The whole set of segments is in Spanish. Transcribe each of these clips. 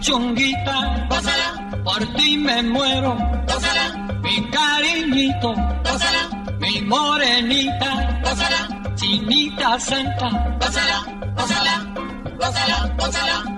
Chunguita, por ti me muero, mi cariñito, mi morenita, chinita santa, gózala, gózala, gózala, gózala,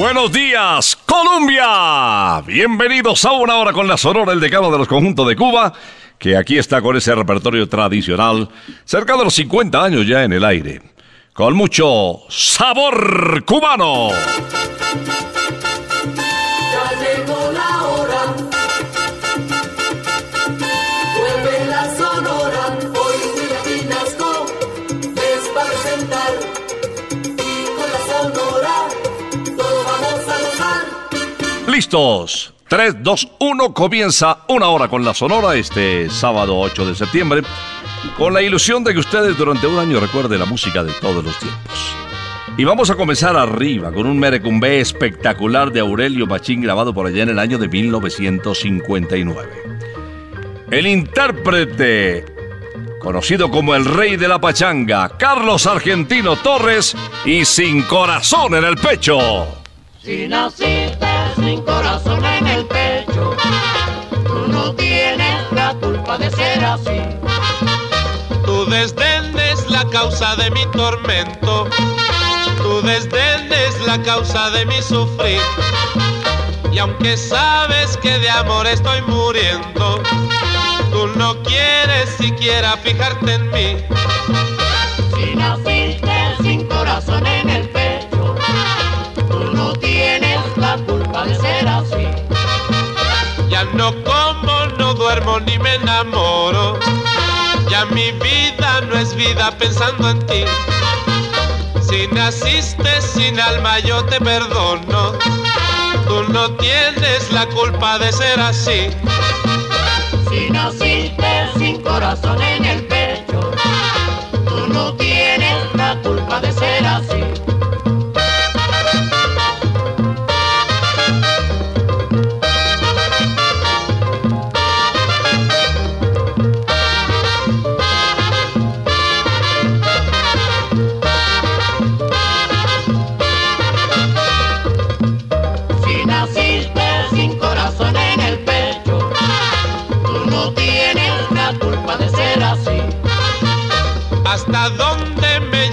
Buenos días, Colombia. Bienvenidos a una hora con la Sonora, el decano de los conjuntos de Cuba, que aquí está con ese repertorio tradicional, cerca de los 50 años ya en el aire, con mucho sabor cubano. Listos. 3, 2, 1, comienza una hora con la Sonora este sábado 8 de septiembre, con la ilusión de que ustedes durante un año recuerden la música de todos los tiempos. Y vamos a comenzar arriba con un merecumbé espectacular de Aurelio Machín grabado por allá en el año de 1959. El intérprete, conocido como el rey de la pachanga, Carlos Argentino Torres y sin corazón en el pecho. Si naciste sin corazón en el pecho, tú no tienes la culpa de ser así. Tu desdén es la causa de mi tormento, tu desdén es la causa de mi sufrir. Y aunque sabes que de amor estoy muriendo, tú no quieres siquiera fijarte en mí. No como, no duermo ni me enamoro. Ya mi vida no es vida pensando en ti. Si naciste sin alma yo te perdono. Tú no tienes la culpa de ser así. Si naciste sin corazón en el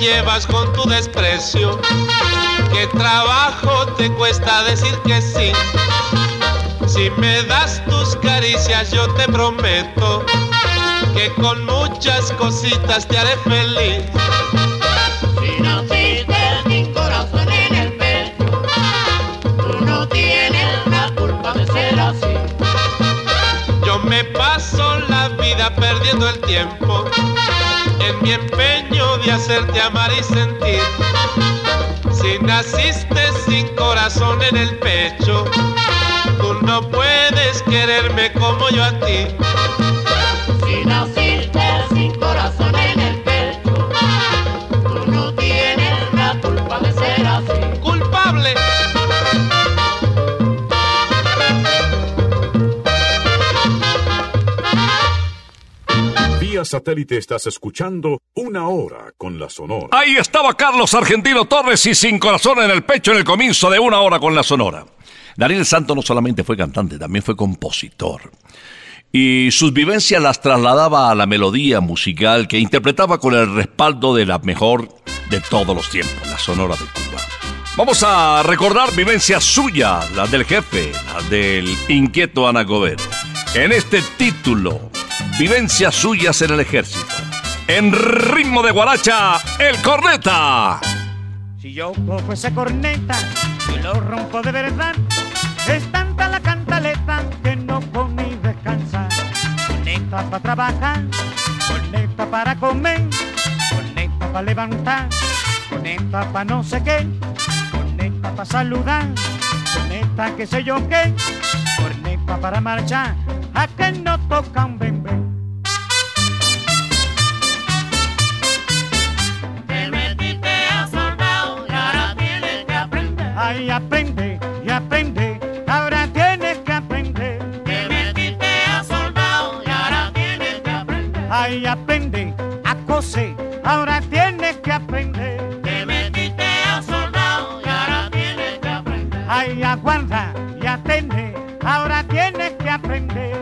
llevas con tu desprecio? ¿Qué trabajo te cuesta decir que sí? Si me das tus caricias yo te prometo que con muchas cositas te haré feliz. Si naciste sin corazón en el pecho, tú no tienes la culpa de ser así. Yo me paso la vida perdiendo el tiempo en mi empeño hacerte amar y sentir. Si naciste sin corazón en el pecho, tú no puedes quererme como yo a ti. Si naciste sin corazón en el pecho, tú no tienes la culpa de ser así. Culpable. Vía satélite estás escuchando Una Hora con la Sonora. Ahí estaba Carlos Argentino Torres y sin corazón en el pecho en el comienzo de una hora con la Sonora. Daniel Santo no solamente fue cantante, también fue compositor. Y sus vivencias las trasladaba a la melodía musical que interpretaba con el respaldo de la mejor de todos los tiempos, la Sonora de Cuba. Vamos a recordar vivencias suyas, las del jefe, las del inquieto Ana Gober. En este título, vivencias suyas en el ejército. En ritmo de guaracha, el corneta. Si yo cojo esa corneta y lo rompo de verdad, es tanta la cantaleta que no comí descansar. Corneta para trabajar, corneta para comer, corneta para levantar, corneta para no sé qué, corneta para saludar, corneta que sé yo qué, corneta para marchar, a que no toca un Ay, aprende y aprende, ahora tienes que aprender. Te metiste a soldado y ahora tienes que aprender. Ay, aprende a coser, ahora tienes que aprender. Te metiste a soldado y ahora tienes que aprender. Ay, aguarda y atende, ahora tienes que aprender.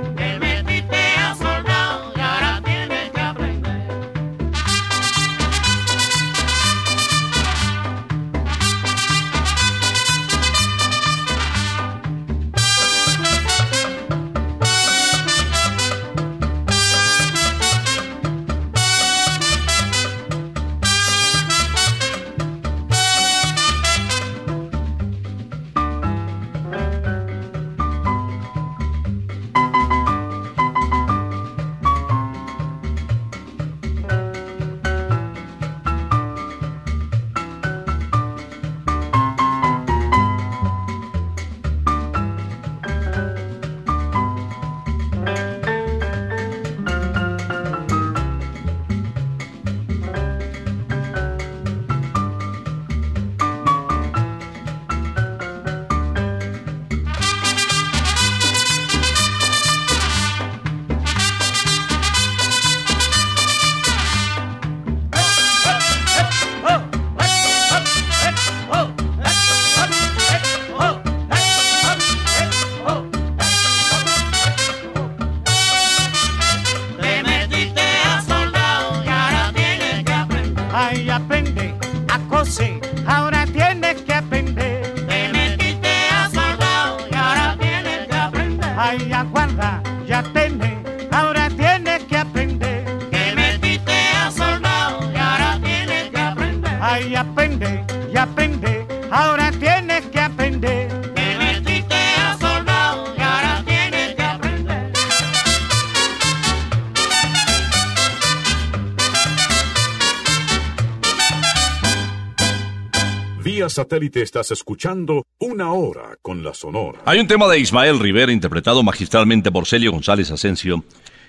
Satélite estás escuchando Una Hora con la Sonora. Hay un tema de Ismael Rivera interpretado magistralmente por Celio González Asensio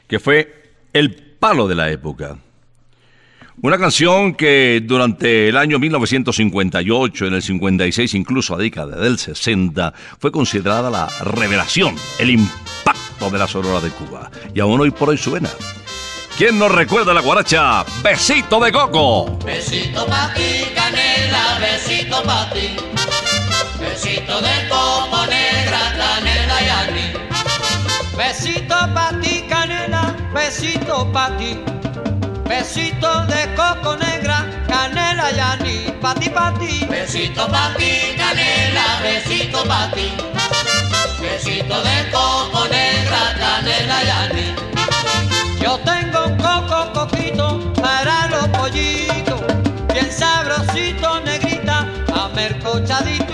que fue el palo de la época. Una canción que durante el año 1958, en el 56, incluso a década del 60, fue considerada la revelación, el impacto de la Sonora de Cuba. Y aún hoy por hoy suena. ¿Quién nos recuerda la guaracha? Besito de Coco. Besito pa' ti, canela, besito pa' ti. Besito de coco negra, canela y anís. Besito pa' ti, canela, besito pa' ti. Besito de coco negra, canela y anís. Pa' ti, ti. Besito pa' ti, canela, besito pa' ti. Besito de coco negra, canela y. Yo tengo un coco coquito para los pollitos, bien sabrosito, negrita, amercochadito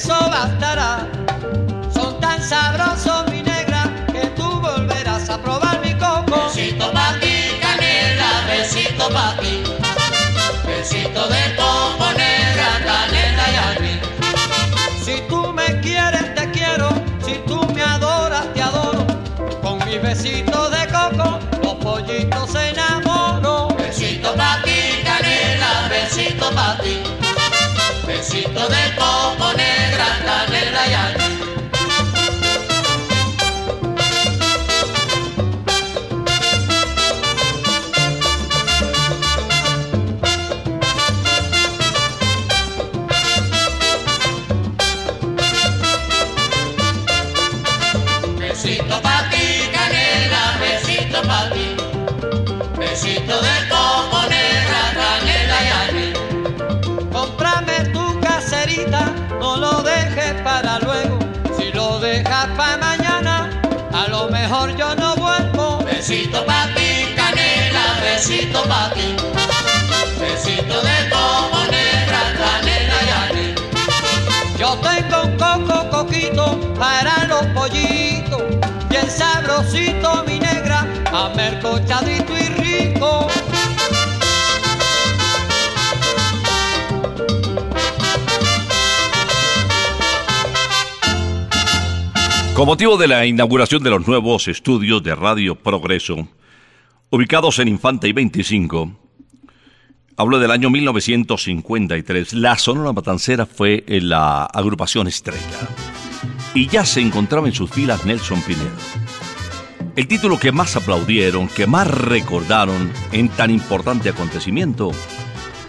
eso bastará. Son tan sabrosos, mi negra, que tú volverás a probar mi coco. Besito pa' ti, canela, besito pa' ti. Besito de coco negra, canela y anís. Si tú me quieres, te quiero. Si tú me adoras, te adoro. Con mi besito de coco, los pollitos se enamoran. Besito pa' ti, canela, besito pa' ti. Besito de coco y rico. Con motivo de la inauguración de los nuevos estudios de Radio Progreso, ubicados en Infante y 25, hablo del año 1953, la Sonora Matancera fue la agrupación estrella y ya se encontraba en sus filas Nelson Pinedo. El título que más aplaudieron, que más recordaron en tan importante acontecimiento,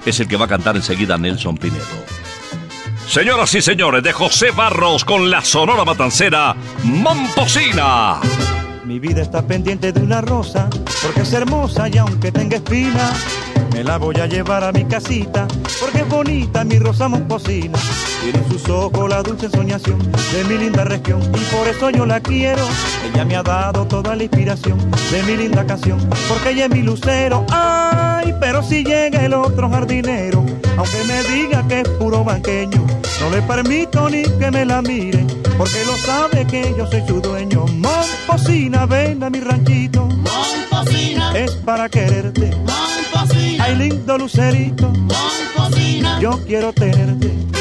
es el que va a cantar enseguida Nelson Pinedo. Señoras y señores, de José Barros con la Sonora Matancera, Momposina. Mi vida está pendiente de una rosa, porque es hermosa y aunque tenga espina, me la voy a llevar a mi casita, porque es bonita mi rosa momposina. Tiene en sus ojos la dulce soñación de mi linda región, y por eso yo la quiero. Ella me ha dado toda la inspiración de mi linda canción, porque ella es mi lucero. Ay, pero si llega el otro jardinero, aunque me diga que es puro banqueño, no le permito ni que me la mire, porque lo sabe que yo soy su dueño. Momposina, ven a mi ranchito, Momposina, es para quererte. Momposina, Ay, lindo lucerito, yo quiero tenerte.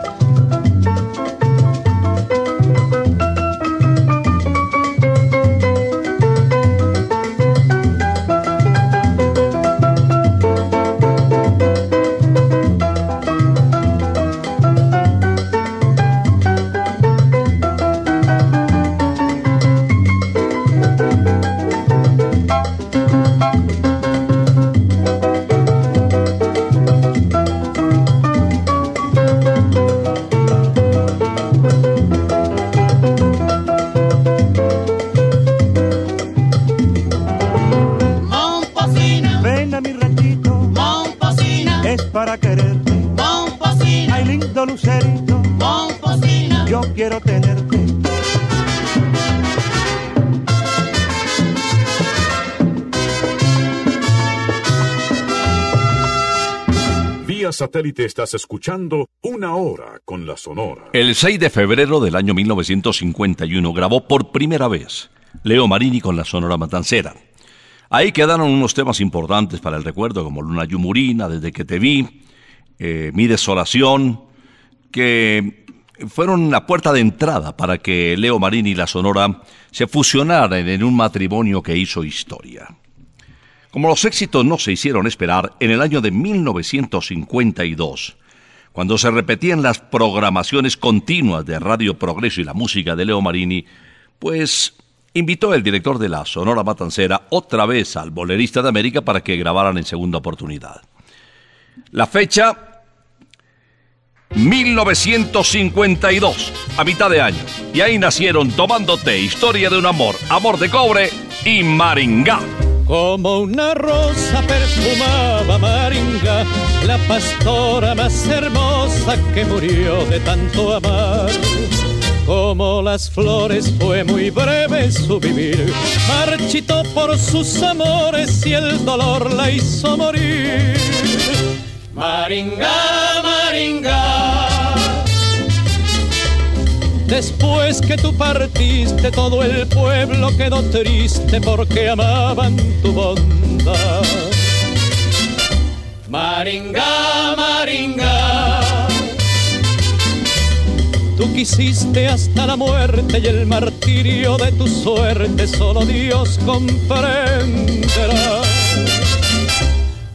Satélite estás escuchando Una Hora con la Sonora. El 6 de febrero del año 1951 grabó por primera vez Leo Marini con la Sonora Matancera. Ahí quedaron unos temas importantes para el recuerdo, como Luna Yumurina, Desde que te vi, eh, Mi Desolación, que fueron la puerta de entrada para que Leo Marini y la Sonora se fusionaran en un matrimonio que hizo historia. Como los éxitos no se hicieron esperar, en el año de 1952, cuando se repetían las programaciones continuas de Radio Progreso y la música de Leo Marini, pues invitó el director de la Sonora Matancera otra vez al bolerista de América para que grabaran en segunda oportunidad. La fecha 1952, a mitad de año. Y ahí nacieron Tomándote, Historia de un Amor, Amor de Cobre y Maringá. Como una rosa perfumaba Maringa, la pastora más hermosa que murió de tanto amar. Como las flores fue muy breve su vivir, marchitó por sus amores y el dolor la hizo morir. Maringa, Maringa Después que tú partiste, todo el pueblo quedó triste porque amaban tu bondad. Maringa, Maringa. Tú quisiste hasta la muerte y el martirio de tu suerte solo Dios comprenderá.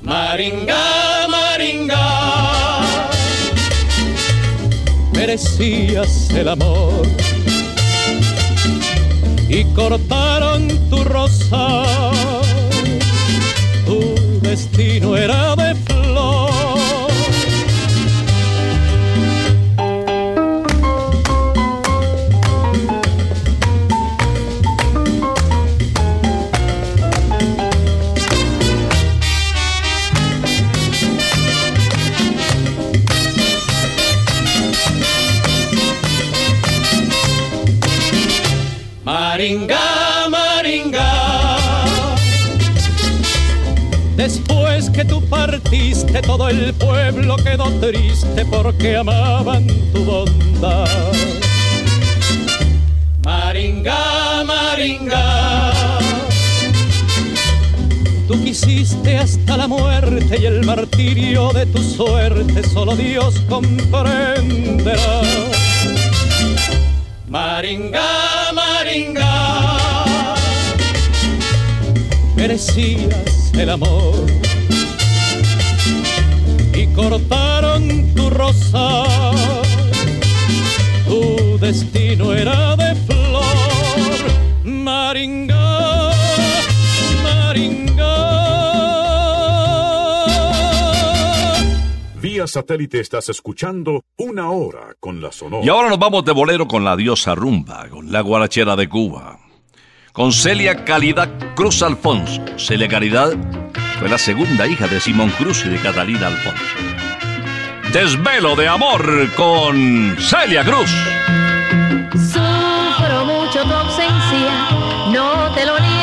Maringa, Maringa merecías el amor. Y cortaron tu rosa, tu destino era partiste, todo el pueblo quedó triste porque amaban tu bondad. Maringa, Maringa. Tú quisiste hasta la muerte y el martirio de tu suerte solo Dios comprenderá. Maringa, Maringa, merecías el amor cortaron tu rosa, tu destino era de flor, Maringa, Maringa. satélite estás escuchando Una Hora con la Sonora. Y ahora nos vamos de bolero con la diosa rumba, con la guarachera de Cuba. Con Celia Calidad Cruz Alfonso. Celia Caridad fue la segunda hija de Simón Cruz y de Catalina Alfonso. Desvelo de Amor con Celia Cruz. Sufro mucho tu ausencia, no te lo niego.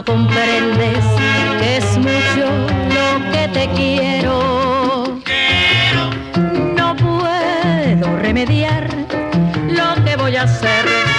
No, comprendes que es mucho lo que te quiero. No puedo remediar lo que voy a hacer.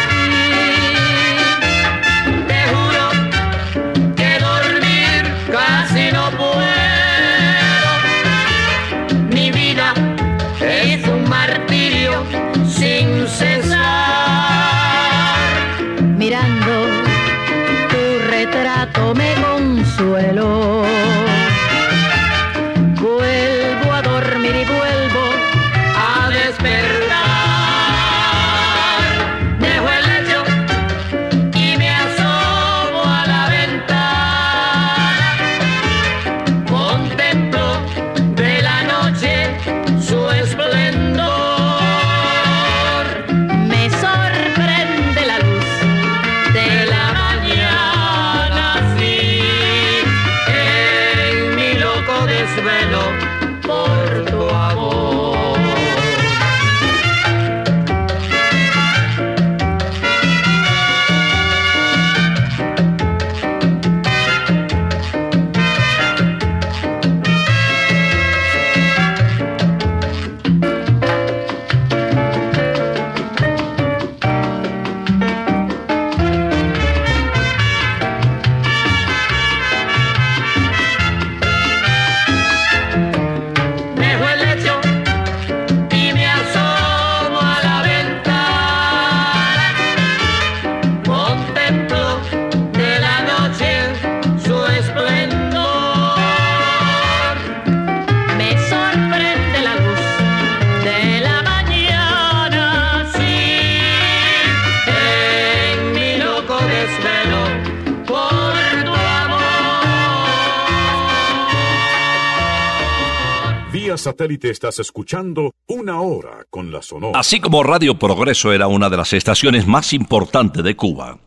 Satélite estás escuchando Una Hora con la Sonora. Así como Radio Progreso era una de las estaciones más importantes de Cuba,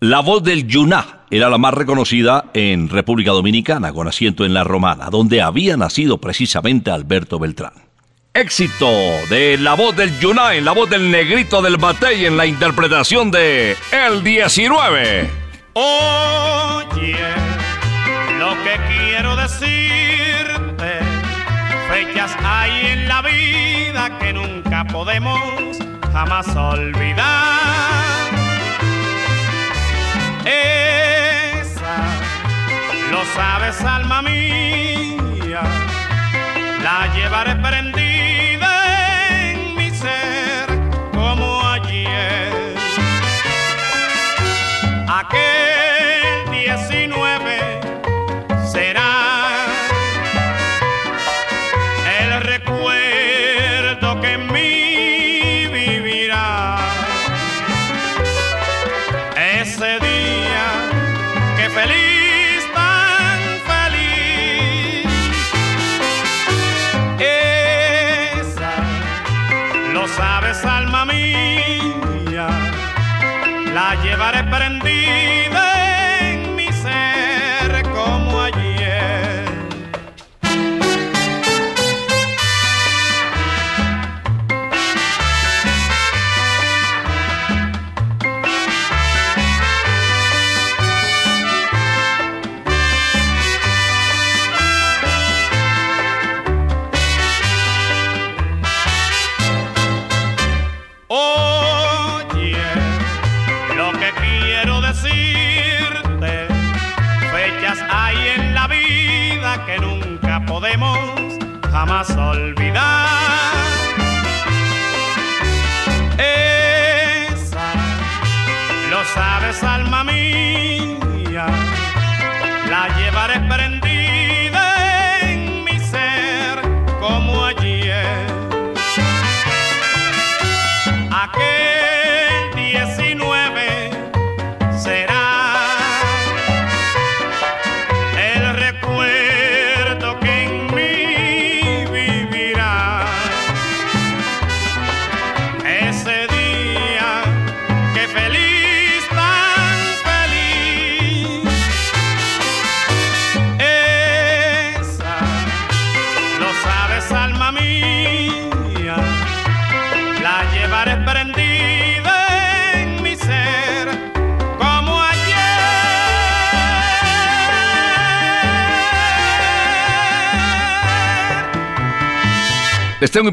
la voz del Yuná era la más reconocida en República Dominicana, con asiento en La Romana, donde había nacido precisamente Alberto Beltrán. Éxito de la voz del Yuná en la voz del negrito del Batey en la interpretación de El 19. Oye, lo que quiero decirte, hay en la vida que nunca podemos jamás olvidar. Esa, lo sabes, alma mía, la llevaré prendida llevaré prendida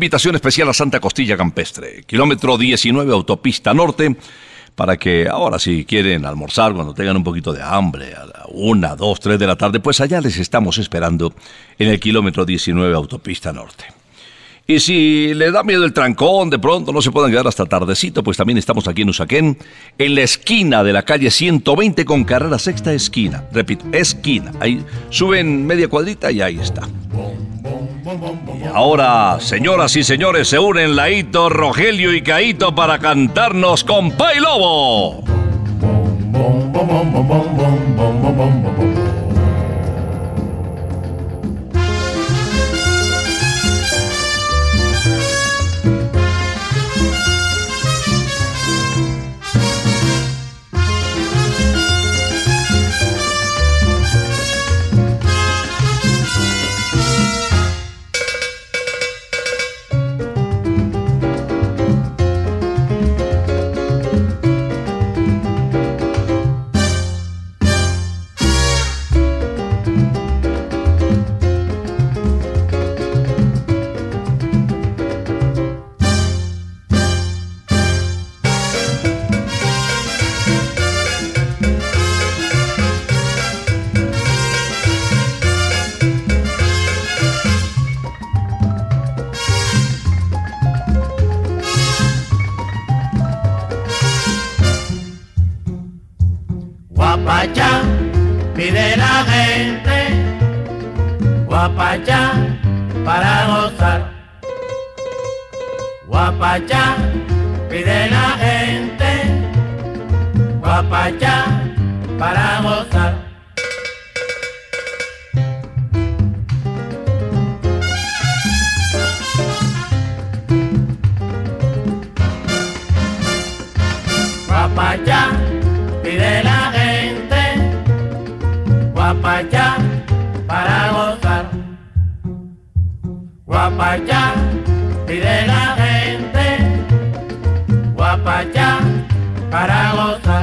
invitación especial a Santa Costilla Campestre, kilómetro 19 autopista norte, para que ahora si quieren almorzar cuando tengan un poquito de hambre, a la una, dos, tres de la tarde, pues allá les estamos esperando en el kilómetro 19 autopista norte. Y si les da miedo el trancón, de pronto no se puedan quedar hasta tardecito, pues también estamos aquí en Usaquén, en la esquina de la calle 120 con carrera sexta esquina. Repito, esquina. Ahí suben media cuadrita y ahí está. Ahora, señoras y señores, se unen Laito, Rogelio y Caito para cantarnos con Pai Lobo. Guapachá para gozar. Guapachá, pide la gente, guapachá para gozar. Guapachá, pide la gente, guapachá Guapachá, pide la gente, guapachá para gozar.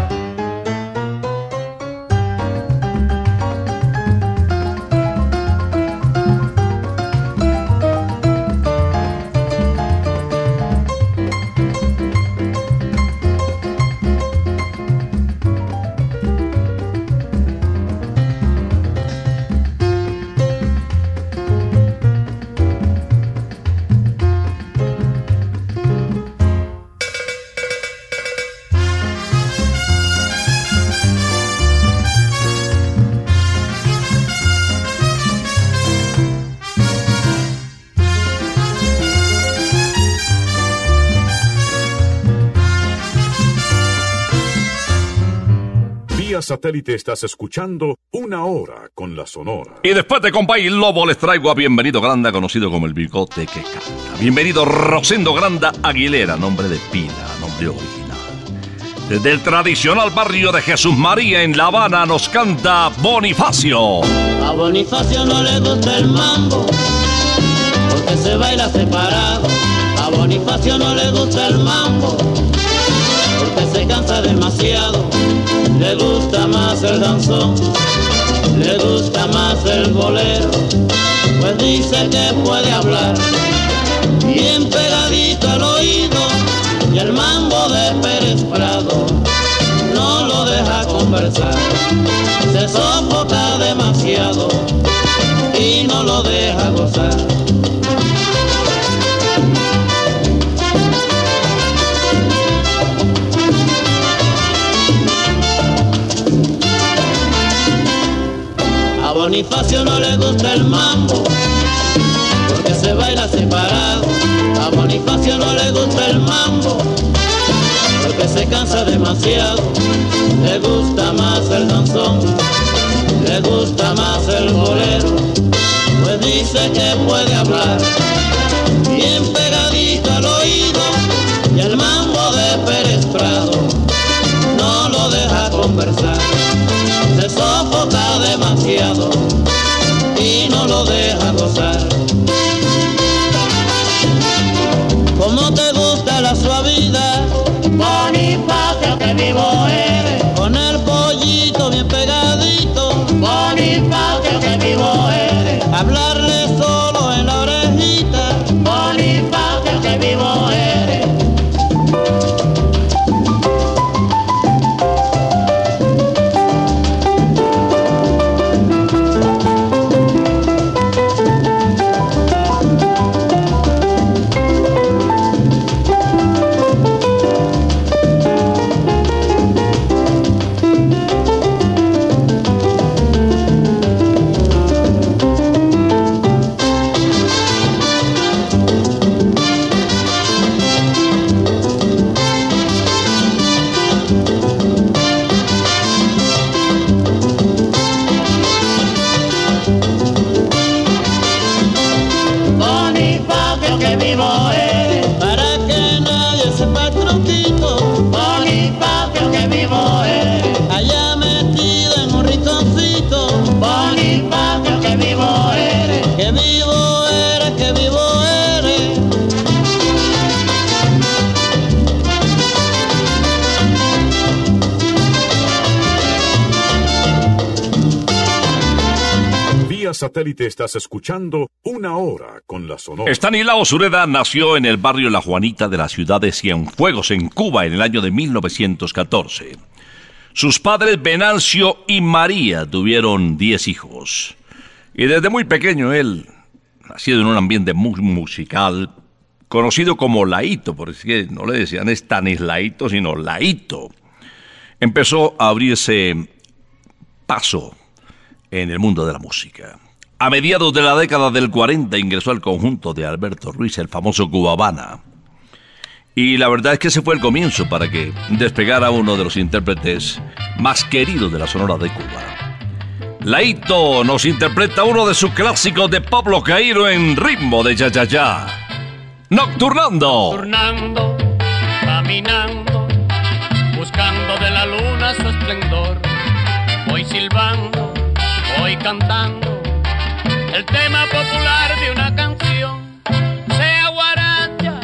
Vía satélite estás escuchando Una Hora con la Sonora. Y después de Compay Lobo les traigo a Bienvenido Granda, conocido como el bigote que canta. Bienvenido Rosendo Granda Aguilera, nombre de pila, nombre original. Desde el tradicional barrio de Jesús María en La Habana nos canta Bonifacio. A Bonifacio no le gusta el mambo, porque se baila separado. A Bonifacio no le gusta el mambo, porque se cansa demasiado. Le gusta más el danzón, le gusta más el bolero, pues dice que puede hablar bien pegadito al oído y el mambo de Pérez Prado no lo deja conversar, se sofoca demasiado y no lo deja gozar. El mambo, porque se baila separado. A Bonifacio no le gusta el mambo, porque se cansa demasiado. Le gusta más el danzón, le gusta más el bolero, pues dice que puede hablar satélite estás escuchando Una Hora con la Sonora. Estanislao Sureda nació en el barrio La Juanita de la ciudad de Cienfuegos, en Cuba, en el año de 1914. Sus padres Venancio y María tuvieron 10 hijos. Y desde muy pequeño él, nacido en un ambiente muy musical, conocido como Laito, porque no le decían Estanislaito, sino Laito, empezó a abrirse paso en el mundo de la música. A mediados de la década del 40 ingresó al conjunto de Alberto Ruiz, el famoso Cubabana. Y la verdad es que ese fue el comienzo para que despegara uno de los intérpretes más queridos de la Sonora de Cuba. Laito nos interpreta uno de sus clásicos de Pablo Cairo en ritmo de ya ya ya. Nocturnando. Nocturnando, caminando, buscando de la luna su esplendor. Voy silbando, voy cantando el tema popular de una canción. Sea guaracha,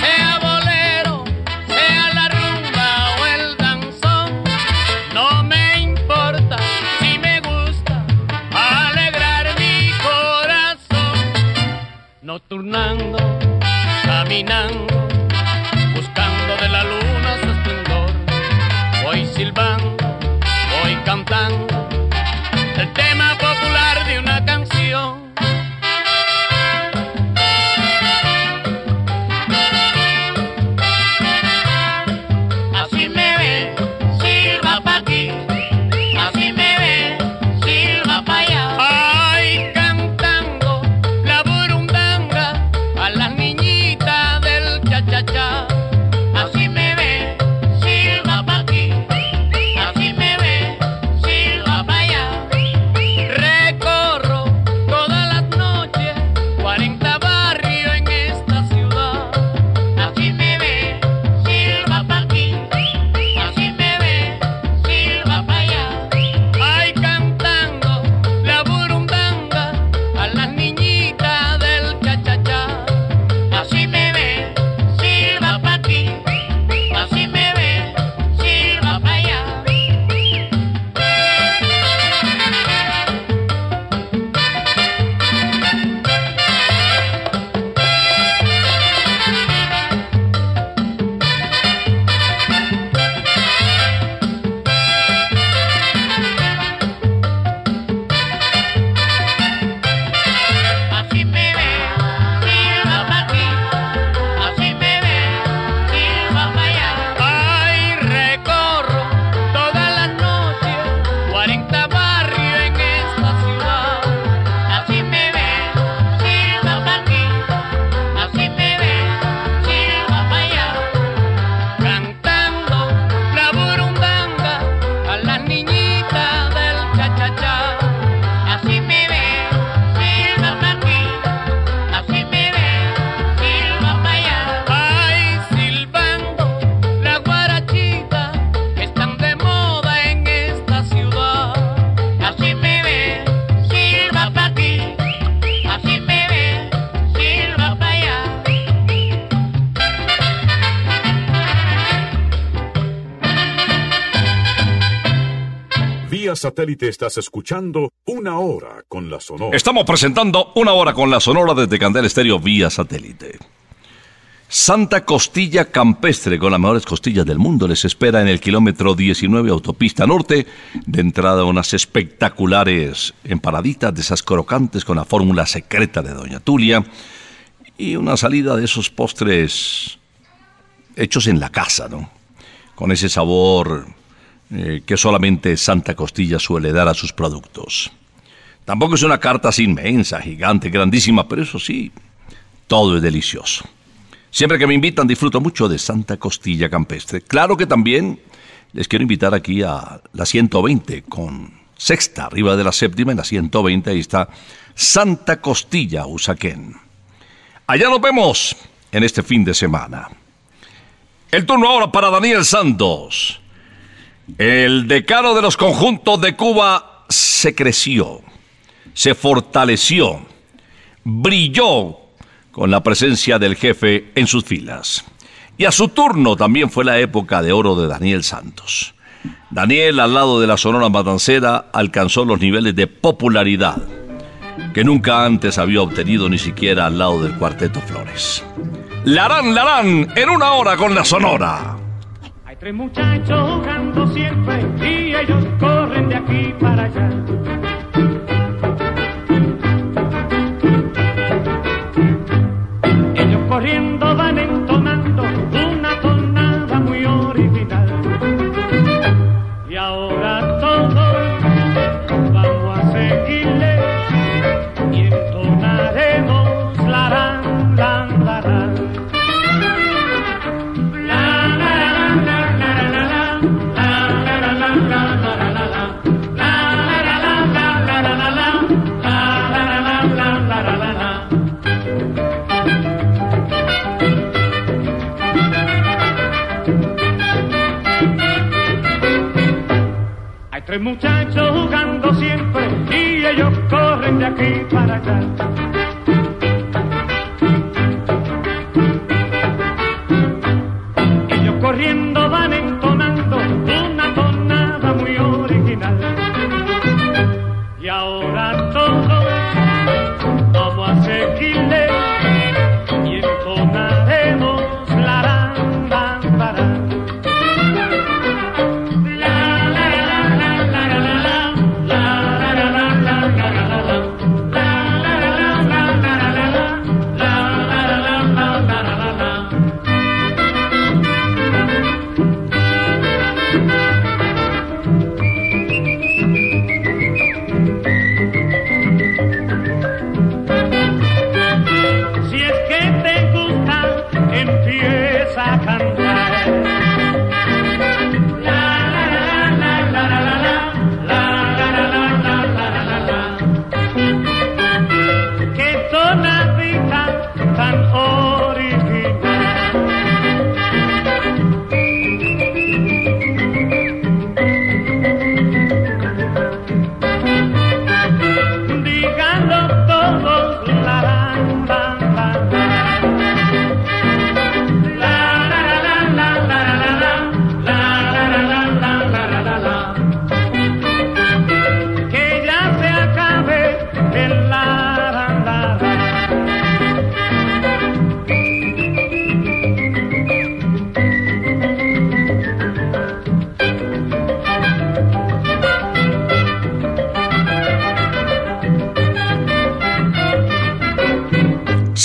sea bolero, sea la rumba o el danzón. No me importa si me gusta alegrar mi corazón. Nocturnando, caminando, satélite estás escuchando Una Hora con la Sonora. Estamos presentando una hora con la Sonora desde Candel Estéreo vía satélite. Santa Costilla Campestre, con las mejores costillas del mundo, les espera en el kilómetro 19 Autopista Norte, de entrada unas espectaculares empanaditas de esas crocantes con la fórmula secreta de Doña Tulia y una salida de esos postres hechos en la casa, ¿no? Con ese sabor eh, que solamente Santa Costilla suele dar a sus productos. Tampoco es una carta inmensa, gigante, grandísima, pero eso sí, todo es delicioso. Siempre que me invitan disfruto mucho de Santa Costilla Campestre. Claro que también les quiero invitar aquí a la 120 con sexta, arriba de la séptima, en la 120 ahí está Santa Costilla Usaquén. Allá nos vemos en este fin de semana. El turno ahora para Daniel Santos. El decano de los conjuntos de Cuba se creció, se fortaleció, brilló con la presencia del jefe en sus filas. Y a su turno también fue la época de oro de Daniel Santos. Daniel, al lado de la Sonora Matancera, alcanzó los niveles de popularidad que nunca antes había obtenido ni siquiera al lado del cuarteto Flores. Larán, Larán, en una hora con la Sonora. Tres muchachos jugando siempre y ellos corren de aquí para allá. Ellos corriendo van entonando tres muchachos jugando siempre y ellos corren de aquí para allá.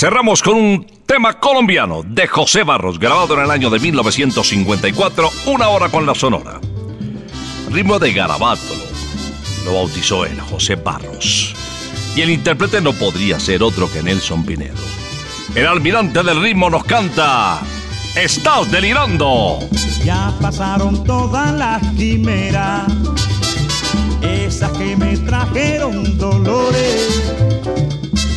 Cerramos con un tema colombiano de José Barros, grabado en el año de 1954, una hora con la Sonora. Ritmo de garabato, lo, bautizó él, José Barros. Y el intérprete no podría ser otro que Nelson Pinedo. El almirante del ritmo nos canta Estás delirando. Ya pasaron todas las quimeras, esas que me trajeron dolores.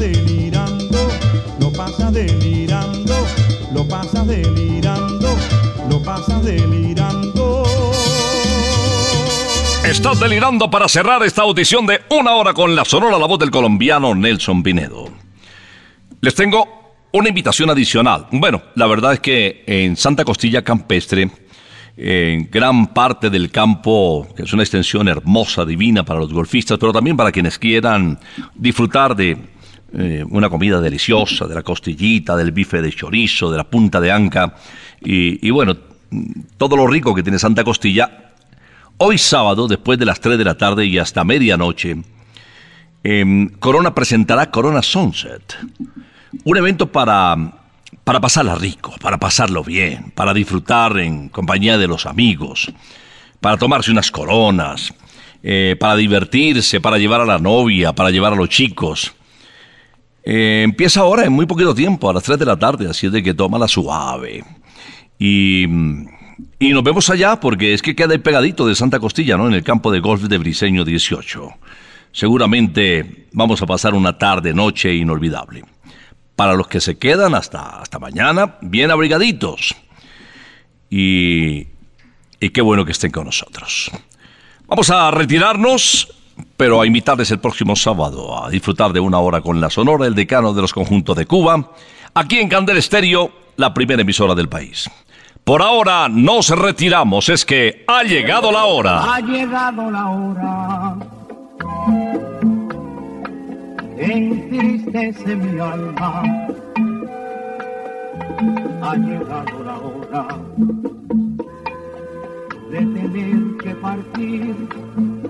delirando, lo pasas delirando, lo pasas delirando, lo pasas delirando. Estás delirando para cerrar esta audición de una hora con la sonora la voz del colombiano Nelson Pinedo. Les tengo una invitación adicional. Bueno, la verdad es que en Santa Costilla Campestre, en gran parte del campo, que es una extensión hermosa, divina para los golfistas, pero también para quienes quieran disfrutar de eh, una comida deliciosa, de la costillita, del bife de chorizo, de la punta de anca, y, bueno, todo lo rico que tiene Santa Costilla, Hoy sábado, después de las 3 de la tarde y hasta medianoche, em, Corona presentará Corona Sunset. Un evento para, para pasarla rico, para pasarlo bien, para disfrutar en compañía de los amigos, para tomarse unas coronas, eh, para divertirse, para llevar a la novia, para llevar a los chicos. Eh, empieza ahora en muy poquito tiempo, a las 3 de la tarde, así es de que toma la suave. Y y nos vemos allá porque es que queda ahí pegadito de Santa Costilla, ¿no? En el campo de golf de Briseño 18. Seguramente vamos a pasar una tarde, noche inolvidable. Para los que se quedan hasta, hasta mañana, bien abrigaditos. Y, y qué bueno que estén con nosotros. Vamos a retirarnos, pero a invitarles el próximo sábado a disfrutar de una hora con la Sonora, el decano de los conjuntos de Cuba, aquí en Candel Estéreo, la primera emisora del país. Por ahora nos retiramos, es que ha llegado la hora. Ha llegado la hora. Entristece mi alma. Ha llegado la hora de tener que partir.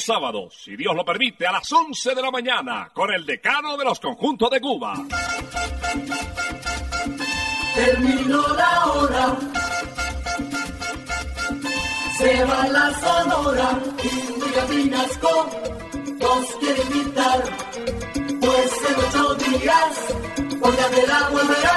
sábado, si Dios lo permite, a las 11 de la mañana, con el decano de los conjuntos de Cuba. Terminó la hora, se va la sonora y Pinasco nos quiere invitar, pues en ocho días, por la de la volverá.